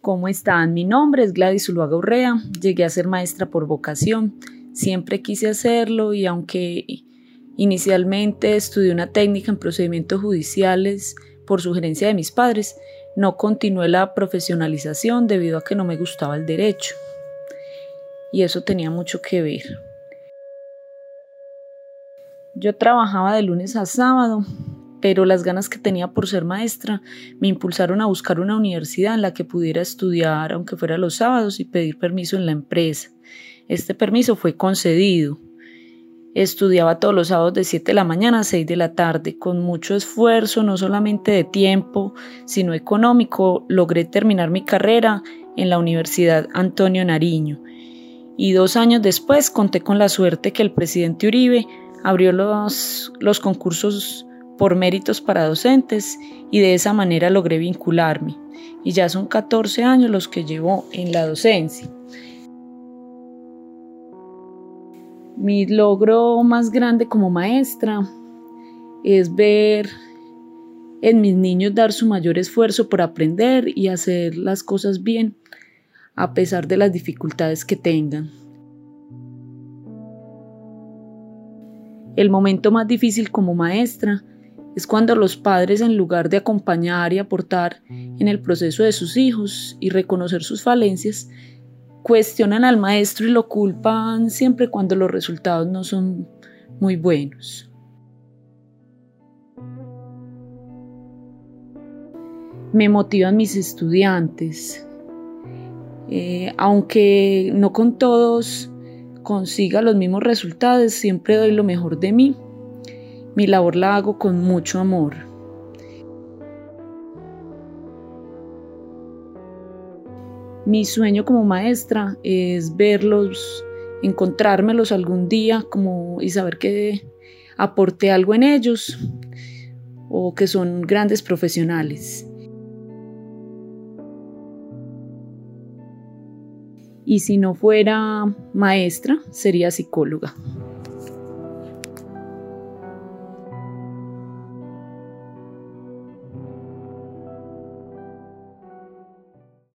¿Cómo están? Mi nombre es Gladys Uluaga Urrea. Llegué a ser maestra por vocación. Siempre quise hacerlo y aunque inicialmente estudié una técnica en procedimientos judiciales por sugerencia de mis padres, no continué la profesionalización debido a que no me gustaba el derecho. Y eso tenía mucho que ver. Yo trabajaba de lunes a sábado, pero las ganas que tenía por ser maestra me impulsaron a buscar una universidad en la que pudiera estudiar, aunque fuera los sábados, y pedir permiso en la empresa. Este permiso fue concedido. Estudiaba todos los sábados de 7 de la mañana a 6 de la tarde. Con mucho esfuerzo, no solamente de tiempo, sino económico, logré terminar mi carrera en la Universidad Antonio Nariño. Y dos años después conté con la suerte que el presidente Uribe abrió los, los concursos por méritos para docentes y de esa manera logré vincularme. Y ya son 14 años los que llevo en la docencia. Mi logro más grande como maestra es ver en mis niños dar su mayor esfuerzo por aprender y hacer las cosas bien, a pesar de las dificultades que tengan. El momento más difícil como maestra es cuando los padres en lugar de acompañar y aportar en el proceso de sus hijos y reconocer sus falencias, cuestionan al maestro y lo culpan siempre cuando los resultados no son muy buenos. Me motivan mis estudiantes. Eh, aunque no con todos consiga los mismos resultados, siempre doy lo mejor de mí mi labor la hago con mucho amor. Mi sueño como maestra es verlos, encontrármelos algún día como, y saber que aporté algo en ellos o que son grandes profesionales. Y si no fuera maestra, sería psicóloga.